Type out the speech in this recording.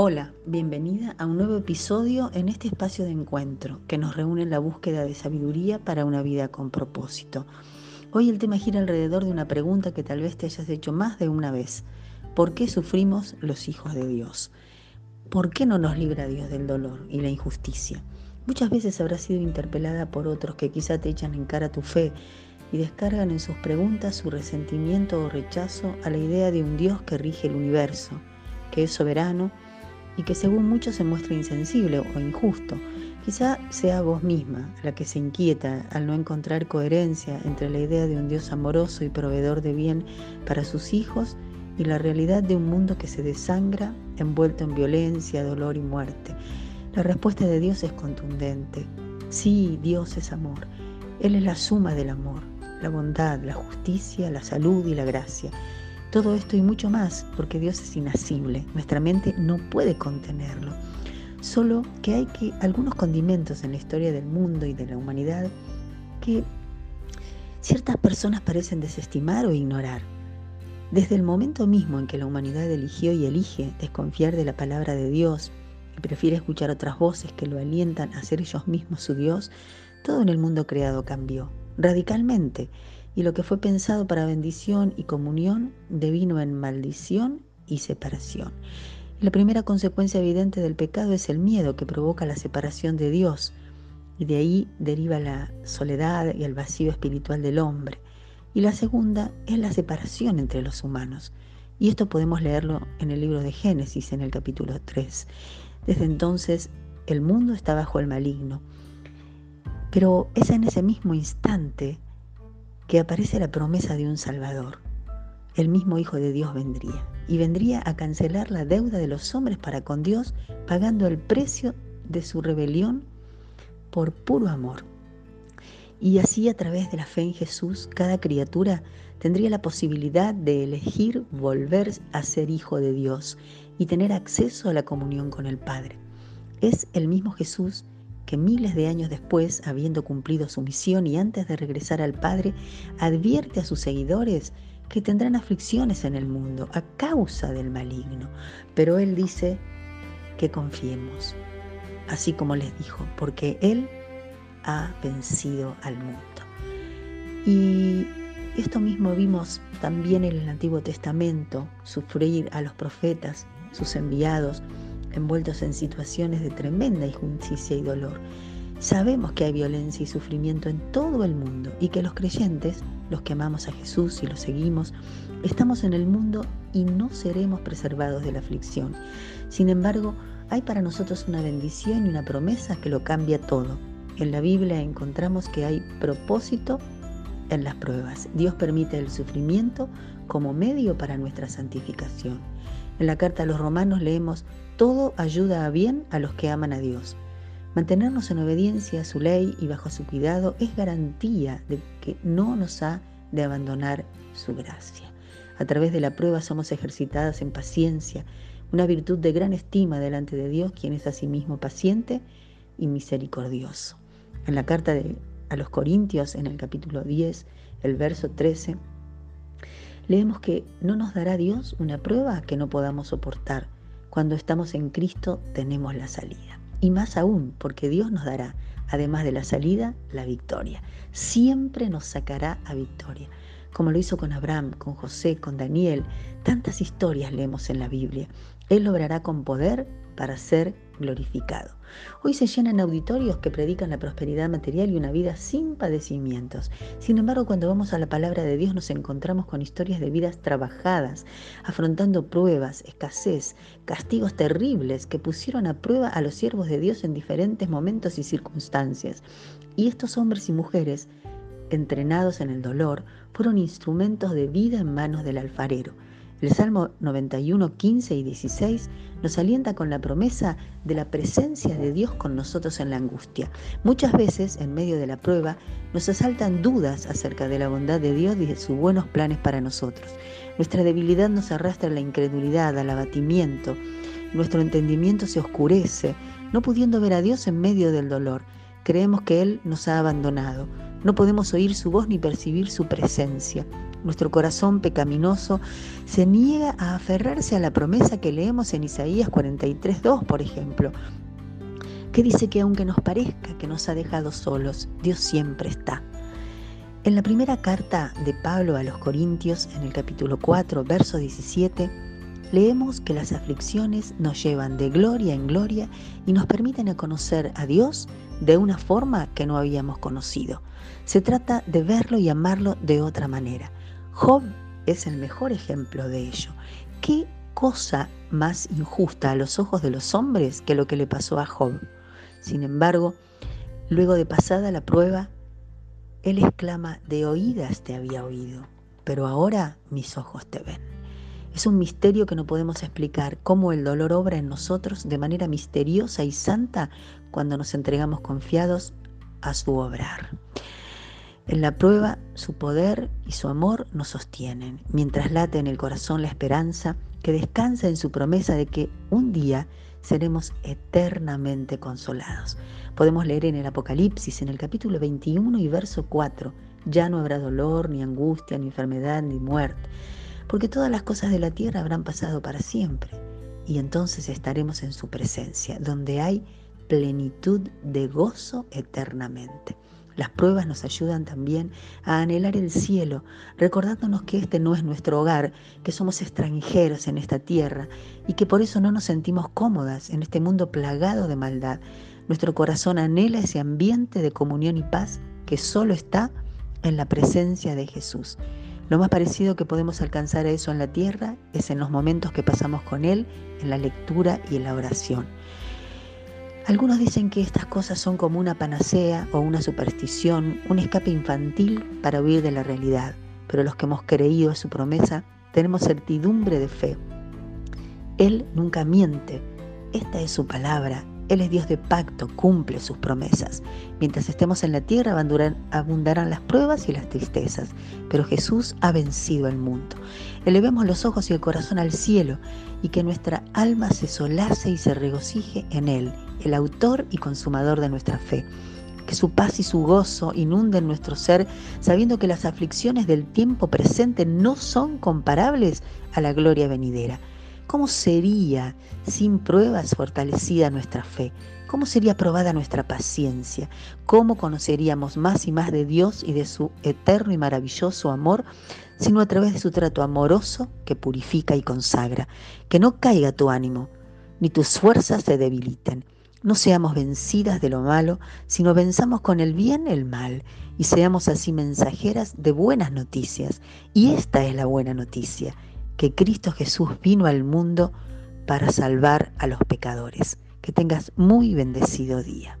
Hola, bienvenida a un nuevo episodio en este espacio de encuentro que nos reúne en la búsqueda de sabiduría para una vida con propósito. Hoy el tema gira alrededor de una pregunta que tal vez te hayas hecho más de una vez. ¿Por qué sufrimos los hijos de Dios? ¿Por qué no nos libra Dios del dolor y la injusticia? Muchas veces habrás sido interpelada por otros que quizá te echan en cara tu fe y descargan en sus preguntas su resentimiento o rechazo a la idea de un Dios que rige el universo, que es soberano, y que según muchos se muestra insensible o injusto. Quizá sea vos misma la que se inquieta al no encontrar coherencia entre la idea de un Dios amoroso y proveedor de bien para sus hijos y la realidad de un mundo que se desangra envuelto en violencia, dolor y muerte. La respuesta de Dios es contundente. Sí, Dios es amor. Él es la suma del amor, la bondad, la justicia, la salud y la gracia. Todo esto y mucho más, porque Dios es inasible, nuestra mente no puede contenerlo. Solo que hay que algunos condimentos en la historia del mundo y de la humanidad que ciertas personas parecen desestimar o ignorar. Desde el momento mismo en que la humanidad eligió y elige desconfiar de la palabra de Dios y prefiere escuchar otras voces que lo alientan a ser ellos mismos su Dios, todo en el mundo creado cambió radicalmente y lo que fue pensado para bendición y comunión devino en maldición y separación. la primera consecuencia evidente del pecado es el miedo que provoca la separación de Dios, y de ahí deriva la soledad y el vacío espiritual del hombre. Y la segunda es la separación entre los humanos. Y esto podemos leerlo en el libro de Génesis, en el capítulo 3. Desde entonces el mundo está bajo el maligno. Pero es en ese mismo instante que aparece la promesa de un Salvador. El mismo Hijo de Dios vendría y vendría a cancelar la deuda de los hombres para con Dios, pagando el precio de su rebelión por puro amor. Y así a través de la fe en Jesús, cada criatura tendría la posibilidad de elegir volver a ser hijo de Dios y tener acceso a la comunión con el Padre. Es el mismo Jesús que miles de años después, habiendo cumplido su misión y antes de regresar al Padre, advierte a sus seguidores que tendrán aflicciones en el mundo a causa del maligno. Pero Él dice que confiemos, así como les dijo, porque Él ha vencido al mundo. Y esto mismo vimos también en el Antiguo Testamento, sufrir a los profetas, sus enviados, envueltos en situaciones de tremenda injusticia y dolor. Sabemos que hay violencia y sufrimiento en todo el mundo y que los creyentes, los que amamos a Jesús y lo seguimos, estamos en el mundo y no seremos preservados de la aflicción. Sin embargo, hay para nosotros una bendición y una promesa que lo cambia todo. En la Biblia encontramos que hay propósito en las pruebas. Dios permite el sufrimiento como medio para nuestra santificación. En la carta a los romanos leemos, todo ayuda a bien a los que aman a Dios. Mantenernos en obediencia a su ley y bajo su cuidado es garantía de que no nos ha de abandonar su gracia. A través de la prueba somos ejercitadas en paciencia, una virtud de gran estima delante de Dios, quien es asimismo paciente y misericordioso. En la carta a los Corintios, en el capítulo 10, el verso 13, leemos que no nos dará Dios una prueba que no podamos soportar. Cuando estamos en Cristo tenemos la salida. Y más aún, porque Dios nos dará, además de la salida, la victoria. Siempre nos sacará a victoria. Como lo hizo con Abraham, con José, con Daniel. Tantas historias leemos en la Biblia. Él obrará con poder para ser glorificado. Hoy se llenan auditorios que predican la prosperidad material y una vida sin padecimientos. Sin embargo, cuando vamos a la palabra de Dios nos encontramos con historias de vidas trabajadas, afrontando pruebas, escasez, castigos terribles que pusieron a prueba a los siervos de Dios en diferentes momentos y circunstancias. Y estos hombres y mujeres, entrenados en el dolor, fueron instrumentos de vida en manos del alfarero. El Salmo 91, 15 y 16 nos alienta con la promesa de la presencia de Dios con nosotros en la angustia. Muchas veces, en medio de la prueba, nos asaltan dudas acerca de la bondad de Dios y de sus buenos planes para nosotros. Nuestra debilidad nos arrastra a la incredulidad, al abatimiento. Nuestro entendimiento se oscurece, no pudiendo ver a Dios en medio del dolor. Creemos que Él nos ha abandonado. No podemos oír su voz ni percibir su presencia. Nuestro corazón pecaminoso se niega a aferrarse a la promesa que leemos en Isaías 43.2, por ejemplo, que dice que aunque nos parezca que nos ha dejado solos, Dios siempre está. En la primera carta de Pablo a los Corintios, en el capítulo 4, verso 17, leemos que las aflicciones nos llevan de gloria en gloria y nos permiten conocer a Dios de una forma que no habíamos conocido. Se trata de verlo y amarlo de otra manera. Job es el mejor ejemplo de ello. ¿Qué cosa más injusta a los ojos de los hombres que lo que le pasó a Job? Sin embargo, luego de pasada la prueba, él exclama, de oídas te había oído, pero ahora mis ojos te ven. Es un misterio que no podemos explicar cómo el dolor obra en nosotros de manera misteriosa y santa cuando nos entregamos confiados a su obrar. En la prueba, su poder y su amor nos sostienen, mientras late en el corazón la esperanza que descansa en su promesa de que un día seremos eternamente consolados. Podemos leer en el Apocalipsis, en el capítulo 21 y verso 4, ya no habrá dolor, ni angustia, ni enfermedad, ni muerte, porque todas las cosas de la tierra habrán pasado para siempre, y entonces estaremos en su presencia, donde hay plenitud de gozo eternamente. Las pruebas nos ayudan también a anhelar el cielo, recordándonos que este no es nuestro hogar, que somos extranjeros en esta tierra y que por eso no nos sentimos cómodas en este mundo plagado de maldad. Nuestro corazón anhela ese ambiente de comunión y paz que solo está en la presencia de Jesús. Lo más parecido que podemos alcanzar a eso en la tierra es en los momentos que pasamos con Él, en la lectura y en la oración. Algunos dicen que estas cosas son como una panacea o una superstición, un escape infantil para huir de la realidad, pero los que hemos creído a su promesa tenemos certidumbre de fe. Él nunca miente, esta es su palabra, Él es Dios de pacto, cumple sus promesas. Mientras estemos en la tierra abundarán las pruebas y las tristezas, pero Jesús ha vencido el mundo. Elevemos los ojos y el corazón al cielo y que nuestra alma se solace y se regocije en Él el autor y consumador de nuestra fe. Que su paz y su gozo inunden nuestro ser, sabiendo que las aflicciones del tiempo presente no son comparables a la gloria venidera. ¿Cómo sería sin pruebas fortalecida nuestra fe? ¿Cómo sería probada nuestra paciencia? ¿Cómo conoceríamos más y más de Dios y de su eterno y maravilloso amor, sino a través de su trato amoroso que purifica y consagra? Que no caiga tu ánimo, ni tus fuerzas se debiliten no seamos vencidas de lo malo, sino venzamos con el bien el mal y seamos así mensajeras de buenas noticias. Y esta es la buena noticia, que Cristo Jesús vino al mundo para salvar a los pecadores. Que tengas muy bendecido día.